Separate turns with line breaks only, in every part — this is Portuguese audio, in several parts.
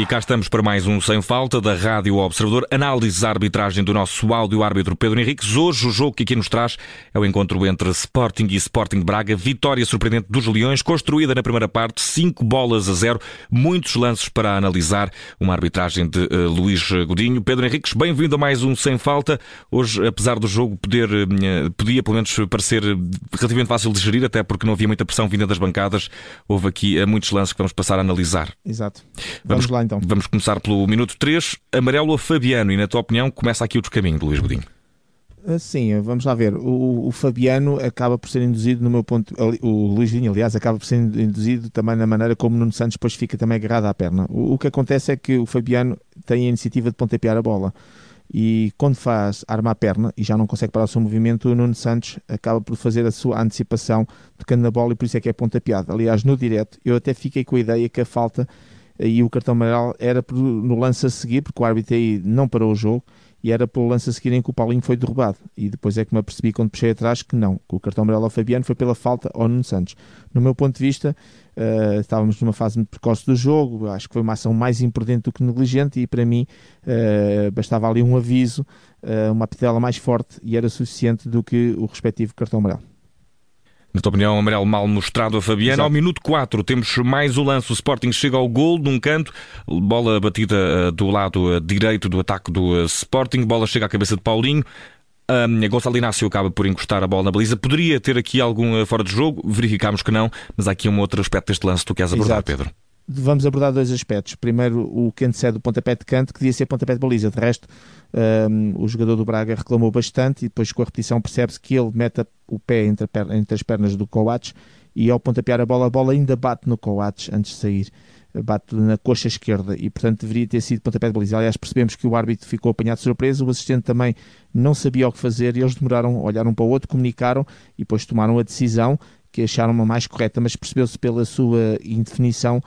E cá estamos para mais um Sem Falta da Rádio Observador. Análise da arbitragem do nosso áudio-árbitro Pedro Henriques. Hoje o jogo que aqui nos traz é o encontro entre Sporting e Sporting Braga. Vitória surpreendente dos Leões, construída na primeira parte, 5 bolas a 0. Muitos lances para analisar. Uma arbitragem de uh, Luís Godinho. Pedro Henriques, bem-vindo a mais um Sem Falta. Hoje, apesar do jogo poder, uh, podia pelo menos parecer relativamente fácil de gerir, até porque não havia muita pressão vinda das bancadas, houve aqui uh, muitos lances que vamos passar a analisar.
Exato. Vamos, vamos lá então.
Vamos começar pelo minuto 3. Amarelo a Fabiano. E na tua opinião, começa aqui o descaminho de Luís Godinho.
Ah, sim, vamos lá ver. O, o, Fabiano acaba por ser induzido, no meu ponto. O Luís Vinho, aliás, acaba por ser induzido também na maneira como Nuno Santos depois fica também agarrado à perna. O, o que acontece é que o Fabiano tem a iniciativa de pontapear a bola. E quando faz arma a perna e já não consegue parar o seu movimento, o Nuno Santos acaba por fazer a sua antecipação tocando na bola e por isso é que é pontapeado. Aliás, no direto, eu até fiquei com a ideia que a falta e o cartão amarelo era no lance a seguir, porque o árbitro aí não parou o jogo, e era pelo lance a seguir em que o Paulinho foi derrubado. E depois é que me apercebi quando puxei atrás que não, que o cartão amarelo ao Fabiano foi pela falta ao Nuno Santos. No meu ponto de vista, uh, estávamos numa fase muito precoce do jogo, acho que foi uma ação mais imprudente do que negligente e para mim uh, bastava ali um aviso, uh, uma pitela mais forte e era suficiente do que o respectivo cartão amarelo.
Na tua opinião, amarelo mal mostrado a Fabiano. Exato. Ao minuto 4 temos mais o lance. O Sporting chega ao gol num canto. Bola batida uh, do lado uh, direito do ataque do uh, Sporting. Bola chega à cabeça de Paulinho. Um, Gonçalo Inácio acaba por encostar a bola na baliza. Poderia ter aqui algum fora de jogo. Verificámos que não. Mas há aqui um outro aspecto deste lance que tu queres abordar, Exato. Pedro
vamos abordar dois aspectos. Primeiro, o que antecede o pontapé de canto, que devia ser pontapé de baliza. De resto, um, o jogador do Braga reclamou bastante e depois com a repetição percebe-se que ele mete o pé entre, entre, as pernas do Coates e ao pontapear a bola, a bola ainda bate no Coates antes de sair. Bate na coxa esquerda e, portanto, deveria ter sido pontapé de baliza. Aliás, percebemos que o árbitro ficou apanhado de surpresa, o assistente também não sabia o que fazer e eles demoraram, olharam um para o outro, comunicaram e depois tomaram a decisão que acharam uma mais correta, mas percebeu-se pela sua indefinição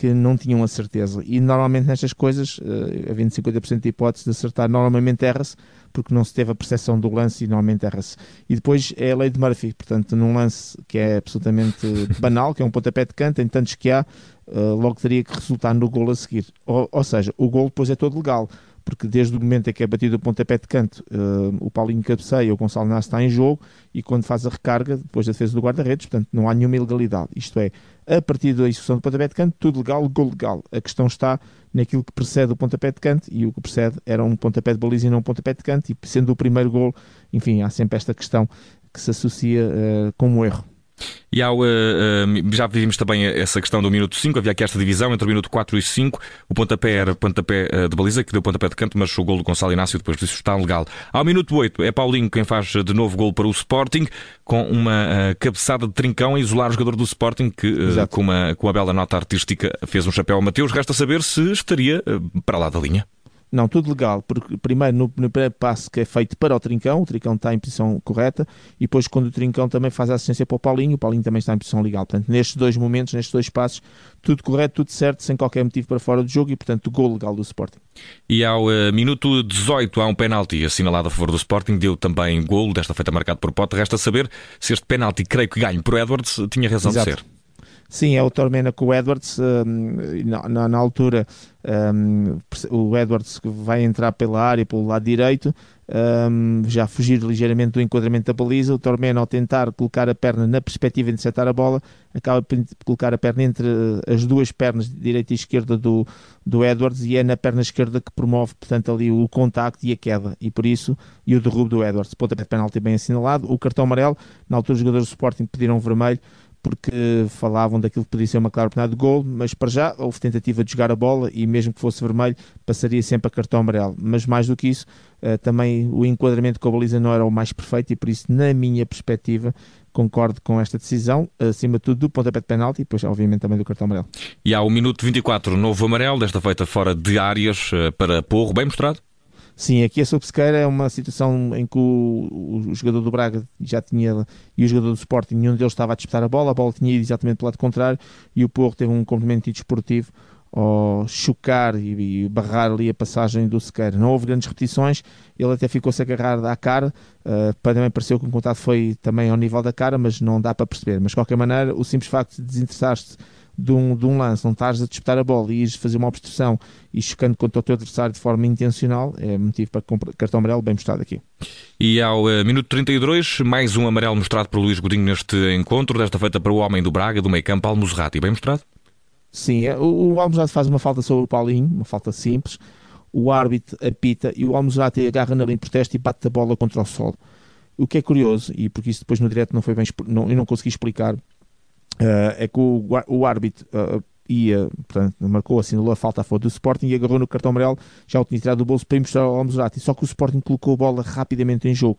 que não tinham a certeza. E normalmente nestas coisas, uh, havendo 50% de hipótese de acertar, normalmente erra-se, porque não se teve a percepção do lance e normalmente erra-se. E depois é a lei de Murphy, portanto, num lance que é absolutamente banal, que é um pontapé de canto, em tantos que há, uh, logo teria que resultar no gol a seguir. Ou, ou seja, o gol depois é todo legal porque desde o momento em que é batido o pontapé de canto, uh, o Paulinho cabeceia, o Gonçalo Nasce está em jogo e quando faz a recarga, depois da defesa do guarda-redes, portanto não há nenhuma ilegalidade. Isto é, a partir da execução do pontapé de canto, tudo legal, gol legal. A questão está naquilo que precede o pontapé de canto e o que precede era um pontapé de baliza e não um pontapé de canto e sendo o primeiro gol, enfim, há sempre esta questão que se associa uh, como erro.
E ao, uh, uh, já vimos também essa questão do minuto 5, havia aqui esta divisão entre o minuto 4 e 5. O pontapé era pontapé uh, de baliza, que deu pontapé de canto, mas o gol do Gonçalo Inácio depois disso está legal. Ao minuto 8 é Paulinho quem faz de novo gol para o Sporting, com uma cabeçada de trincão a isolar o jogador do Sporting, que com, uma, com uma bela nota artística fez um chapéu ao Mateus. Resta saber se estaria para lá da linha.
Não, tudo legal, porque primeiro no, no primeiro passo que é feito para o Trincão, o Trincão está em posição correta, e depois quando o Trincão também faz a assistência para o Paulinho, o Paulinho também está em posição legal. Portanto, nestes dois momentos, nestes dois passos, tudo correto, tudo certo, sem qualquer motivo para fora do jogo e, portanto, gol legal do Sporting.
E ao uh, minuto 18 há um penalti assinalado a favor do Sporting, deu também gol, desta feita marcado por Pote. Resta saber se este penalti, creio que ganho por Edwards, tinha razão Exato. de ser.
Sim, é o Tormena com o Edwards. Um, na, na, altura, um, o Edwards vai entrar pela área, pelo lado direito, um, já fugir ligeiramente do enquadramento da baliza. O Tormena, ao tentar colocar a perna na perspectiva de interceptar a bola, acaba por colocar a perna entre as duas pernas, direita e esquerda, do, do Edwards, e é na perna esquerda que promove, portanto, ali o contacto e a queda, e por isso, e o derrubo do Edwards. Ponta de penalti bem assinalado. O cartão amarelo, na altura, os jogadores do Sporting pediram vermelho porque falavam daquilo que podia ser uma clara oportunidade de gol, mas para já houve tentativa de jogar a bola e mesmo que fosse vermelho passaria sempre a cartão amarelo. Mas mais do que isso, uh, também o enquadramento com a baliza não era o mais perfeito e por isso, na minha perspectiva, concordo com esta decisão, acima de tudo do pontapé de penalti e depois, obviamente, também do cartão amarelo.
E há o minuto 24, novo amarelo, desta feita fora de áreas uh, para Porro, bem mostrado?
Sim, aqui a Sobsequeira é uma situação em que o, o, jogador do Braga já tinha e o jogador do Sporting, nenhum deles estava a disputar a bola, a bola tinha ido exatamente para o lado contrário e o Porro teve um complemento desportivo ao chocar e, e, barrar ali a passagem do Sequeira. Não houve grandes repetições, ele até ficou-se agarrado à cara, uh, também pareceu que o contato foi também ao nível da cara, mas não dá para perceber. Mas de qualquer maneira, o simples facto de desinteressar-se de um, de um lance, não estás a disputar a bola e ires fazer uma obstrução e chocando contra o teu adversário de forma intencional, é motivo para cartão amarelo bem mostrado aqui.
E ao uh, minuto 32, mais um amarelo mostrado por Luís Godinho neste encontro, desta feita para o homem do Braga, do meio campo, Almozerati, bem mostrado?
Sim, é, o, o Almozerati faz uma falta sobre o Paulinho, uma falta simples, o árbitro apita e o Almozerati agarra na linha de protesto e bate a bola contra o solo. O que é curioso, e porque isso depois no direto não foi bem, não, eu não consegui explicar, Uh, é que o, o árbitro uh, ia, portanto, marcou, assinalou a falta a favor do Sporting e agarrou no cartão amarelo, já o tinha tirado do bolso para ir mostrar ao Almozrati. Só que o Sporting colocou a bola rapidamente em jogo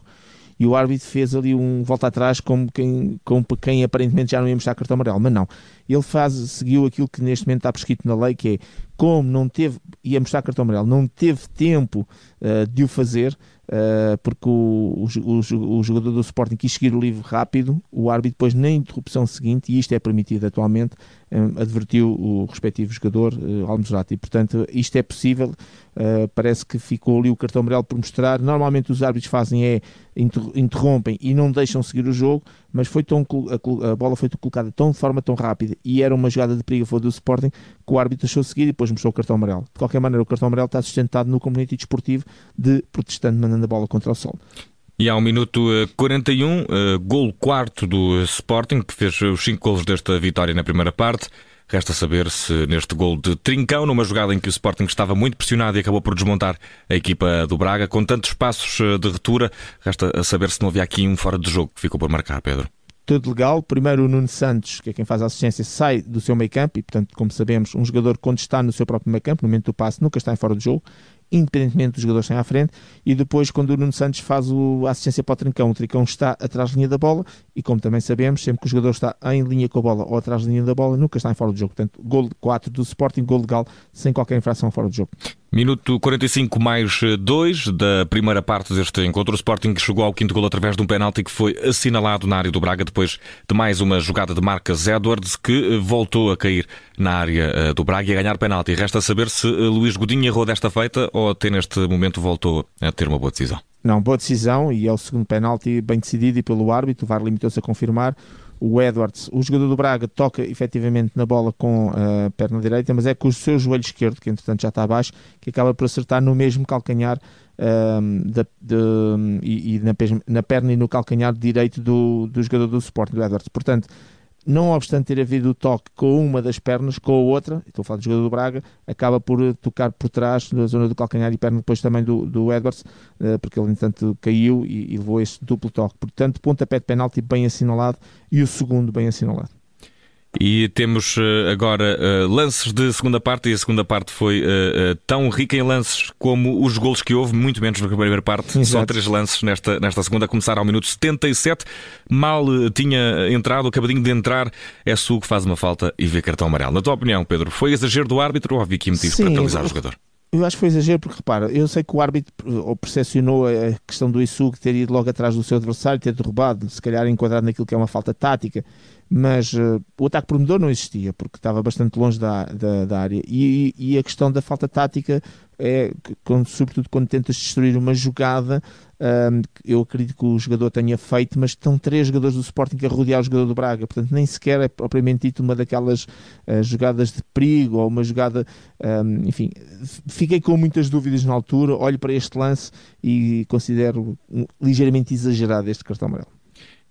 e o árbitro fez ali um volta atrás como quem, como quem aparentemente já não ia mostrar cartão amarelo, mas não. Ele faz, seguiu aquilo que neste momento está prescrito na lei, que é como não teve, ia mostrar cartão amarelo, não teve tempo uh, de o fazer, uh, porque o, o, o, jogador do Sporting quis seguir o livro rápido, o árbitro depois na interrupção seguinte, e isto é permitido atualmente, um, eh, advertiu o respectivo jogador, uh, Almozrati. Portanto, isto é possível, uh, parece que ficou ali o cartão amarelo por mostrar. Normalmente os árbitros fazem é interrompem e não deixam seguir o jogo, mas foi tão, a, a bola foi colocada tão, de forma tão rápida e era uma jogada de perigo do Sporting que o árbitro deixou seguir e depois mostrou o cartão amarelo. De qualquer maneira, o cartão amarelo está sustentado no comunity desportivo de protestante mandando a bola contra o sol.
E ao minuto 41, uh, eh, gol quarto do Sporting, que fez os 5 golos desta vitória na primeira parte. Resta saber se neste gol de Trincão, numa jogada em que o Sporting estava muito pressionado e acabou por desmontar a equipa do Braga, com tantos passos eh, de retura, resta saber se não havia aqui um fora de jogo que ficou por marcar, Pedro.
Tudo legal. Primeiro o Nuno Santos, que é quem faz a assistência, sai do seu meio campo e, portanto, como sabemos, um jogador quando está no seu próprio meio campo, no momento do passe, nunca está em fora de jogo independentemente dos jogadores que à frente, e depois quando o Nuno Santos faz a assistência para o Trincão, o Trincão está atrás da linha da bola, e como também sabemos, sempre que o jogador está em linha com a bola ou atrás da linha da bola, nunca está em fora do jogo. Portanto, gol 4 do Sporting, gol legal, sem qualquer infração fora do jogo.
Minuto 45 mais 2 da primeira parte deste encontro. O Sporting chegou ao quinto gol através de um penalti que foi assinalado na área do Braga depois de mais uma jogada de Marcas Edwards que voltou a cair na área eh, do Braga e a ganhar penalti. Resta saber se eh, Luís Godinho errou desta feita ou até neste momento voltou a ter uma boa decisão.
Não, boa decisão e é o segundo penalti bem decidido e pelo árbitro. O VAR limitou-se a confirmar o Edwards, o jogador do Braga, toca efetivamente na bola com a perna direita, mas é com o seu joelho esquerdo, que entretanto já está abaixo, que acaba por acertar no mesmo calcanhar um, de, de, e, e na, na, perna e no calcanhar direito do, do jogador do Sporting, do Edwards. Portanto, não obstante ter havido o toque com uma das pernas, com a outra, estou a falar do jogador do Braga, acaba por tocar por trás, na zona do calcanhar e perna depois também do, do Edwards, eh, porque ele, entanto, caiu e, e levou este duplo toque. Portanto, pontapé de penalti bem assinalado e o segundo bem assinalado.
E temos eh, agora uh, lances de segunda parte, e a segunda parte foi uh, tão rica em lances como os golos que houve, muito menos na primeira parte. Exato. Só três lances nesta, nesta segunda, a começar ao minuto 77. Mal tinha entrado, acabadinho de entrar, é Su que faz uma falta e vê cartão amarelo. Na tua opinião, Pedro, foi exagero do árbitro ou havia aqui motivos Sim, para penalizar o jogador?
Eu acho que foi exagero, porque repara, eu sei que o árbitro percepcionou a questão do Issu ter ido logo atrás do seu adversário, ter derrubado, se calhar enquadrado naquilo que é uma falta tática, mas uh, o ataque prometedor não existia, porque estava bastante longe da, da, da área. E, e, a questão da falta tática é, quando, sobretudo quando tentas destruir uma jogada, um, eu acredito que o jogador tenha feito, mas estão três jogadores do Sporting a rodear o jogador do Braga, portanto nem sequer é propriamente dito uma daquelas uh, jogadas de perigo ou uma jogada, enfim, fiquei com muitas dúvidas na altura, olho para este lance e considero ligeiramente exagerado este cartão amarelo.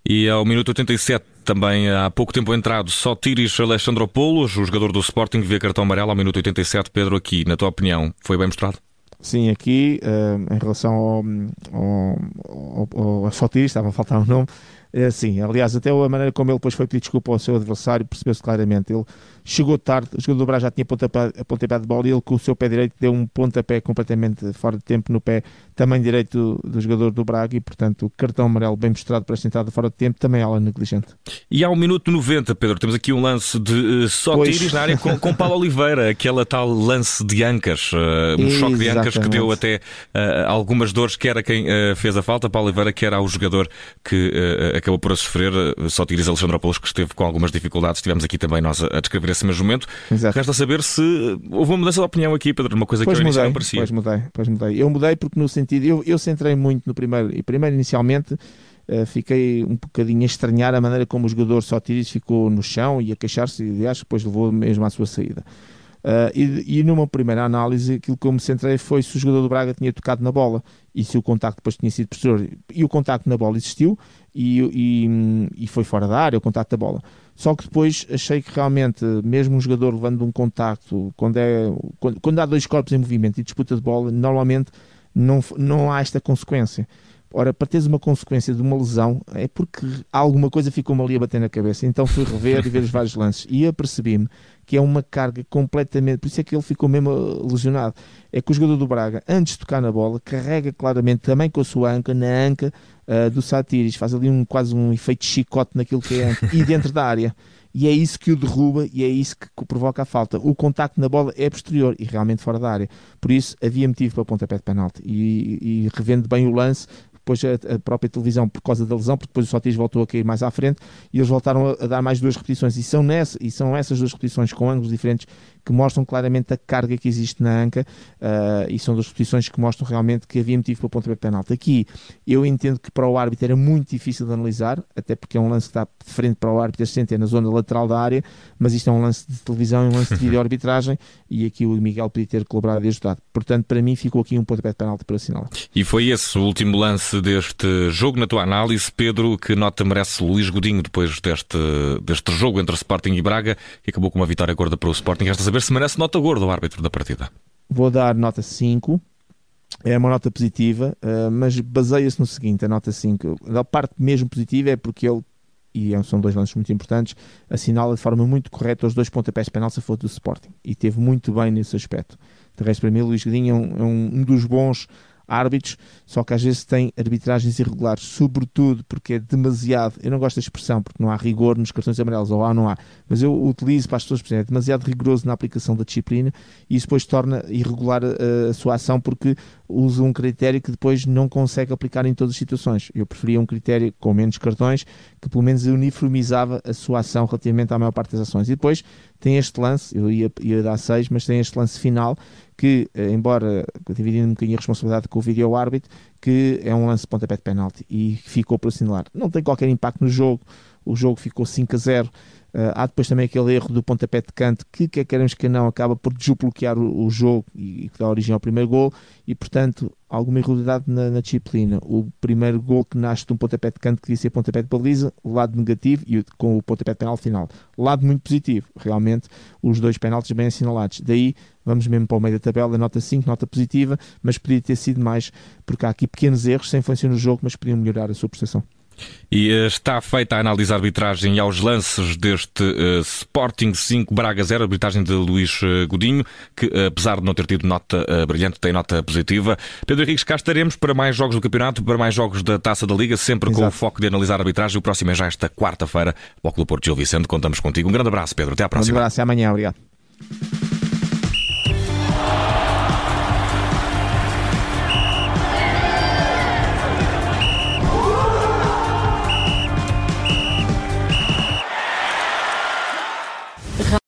E ao minuto 87, também há pouco tempo entrado, só Tiris Alexandropoulos, o jogador do Sporting, vê cartão amarelo ao minuto 87. Pedro, aqui, na tua opinião, foi bem mostrado?
Sim, aqui, uh, em relação ao, ao, ao, ao estava a faltar o um nome, é, sim, aliás, até a maneira como ele depois foi pedir desculpa ao seu adversário percebeu-se claramente. Ele chegou tarde, o jogador do Braga já tinha pontapé, pontapé de bola e ele com o seu pé direito deu um pontapé completamente fora de tempo no pé também direito do, do jogador do Braga e, portanto, o cartão amarelo bem mostrado para esta entrada fora de tempo também é ela negligente.
E ao minuto 90, Pedro, temos aqui um lance de uh, só tiros na área com, com Paulo Oliveira, aquela tal lance de Ancas, uh, um Exatamente. choque de Ancas que deu até uh, algumas dores, que era quem fez a falta, Paulo Oliveira, que era o jogador que acabou por a sofrer. Só Tiris Alexandropoulos, que esteve com algumas dificuldades, estivemos aqui também nós a, descrever esse mesmo momento. Exato. Resta saber se houve uma mudança de opinião aqui, Pedro, uma coisa pois que eu mudei, não parecia.
Pois mudei, pois mudei. Eu mudei porque no sentido, eu, eu centrei muito no primeiro, e primeiro inicialmente uh, fiquei um bocadinho a estranhar a maneira como o jogador Sotiris ficou no chão e a queixar-se, e aliás, depois levou mesmo à sua saída. Uh, e, e, numa primeira análise, aquilo que eu me centrei foi se o jogador do Braga tinha tocado na bola e se o contacto depois tinha sido posterior. E o contacto na bola existiu e, e, e, foi fora da área, o contacto da bola. Só que depois achei que realmente, mesmo um jogador levando um contacto, quando, é, quando, quando há dois corpos em movimento e disputa de bola, normalmente não, não há esta consequência. Ora, para teres uma consequência de uma lesão, é porque alguma coisa ficou-me ali a bater na cabeça. Então fui rever e ver os vários lances e apercebi-me que é uma carga completamente. Por isso é que ele ficou mesmo lesionado. É que o jogador do Braga, antes de tocar na bola, carrega claramente também com a sua anca, na anca uh, do Satiris, faz ali um, quase um efeito chicote naquilo que é e dentro da área. E é isso que o derruba e é isso que provoca a falta. O contacto na bola é posterior e realmente fora da área. Por isso havia motivo para pontapé de penalti. E, e revendo bem o lance, depois a, a, própria televisão por causa da lesão, porque depois o Sotis voltou a cair mais à frente e eles voltaram a, a, dar mais duas repetições e são, nessa, e são essas duas repetições com ângulos diferentes que mostram claramente a carga que existe na anca uh, e são duas repetições que mostram realmente que havia motivo para o pontapé de penalti. Aqui eu entendo que para o árbitro era muito difícil de analisar, até porque é um lance que está de frente para o árbitro, assistente é na zona lateral da área, mas isto é um lance de televisão, um lance de vídeo-arbitragem e aqui o Miguel podia ter colaborado e ajudado. Portanto, para mim ficou aqui um pontapé de penalti para assinalar.
E foi esse o último lance deste jogo, na tua análise, Pedro, que nota merece Luís Godinho depois deste, deste jogo entre Sporting e Braga, que acabou com uma vitória gorda para o Sporting. Resta saber se merece nota gorda o árbitro da partida.
Vou dar nota 5. É uma nota positiva, eh, mas baseia-se no seguinte: a nota 5. A parte mesmo positiva é porque ele e é são dois lances muito importantes, assinala de forma muito correta os dois pontapés de penal se for do Sporting e teve muito bem nesse aspecto. De resto, para mim, Luís Godinho é um, é um dos bons árbitros, só que às vezes tem arbitragens irregulares, sobretudo porque é demasiado, eu não gosto da expressão porque não há rigor nos cartões amarelos, ou há não há, mas eu utilizo para as pessoas perceberem, é demasiado rigoroso na aplicação da disciplina e isso depois torna irregular a, a sua ação porque usa um critério que depois não consegue aplicar em todas as situações. Eu preferia um critério com menos cartões que pelo menos uniformizava a sua ação relativamente à maior parte das ações. E depois tem este lance, eu ia, ia dar 6, mas tem este lance final que, eh, embora dividindo um bocadinho a responsabilidade com o vídeo árbitro, que é um lance de pontapé de penalti e ficou por assinalar. Não tem qualquer impacto no jogo, o jogo ficou 5 a 0 Uh, há depois também aquele erro do pontapé de canto que, quer queremos que não, acaba por desbloquear o, o jogo e, que dá origem ao primeiro gol e, portanto, alguma irregularidade na, na, disciplina. O primeiro gol que nasce de um pontapé de canto que devia ser pontapé de baliza, lado negativo e com o pontapé de penal final. Lado muito positivo, realmente, os dois penaltis bem assinalados. Daí, vamos mesmo para o meio da tabela, nota 5, nota positiva, mas podia ter sido mais, porque há aqui pequenos erros sem influência no jogo, mas podiam melhorar a sua prestação.
E eh, está feita a análise arbitragem aos lances deste uh, Sporting 5 Braga 0, arbitragem de Luís uh, Godinho, que uh, apesar de não ter tido nota brilhante, tem nota positiva. Pedro Henriques, cá estaremos para mais jogos do campeonato, para mais jogos da Taça da Liga, sempre Exato. com o foco de analisar a arbitragem. O próximo é já esta quarta-feira, Bloco do Porto Gil Vicente. Contamos contigo. Um grande abraço, Pedro. Até à próxima.
Um abraço, até amanhã. Obrigado.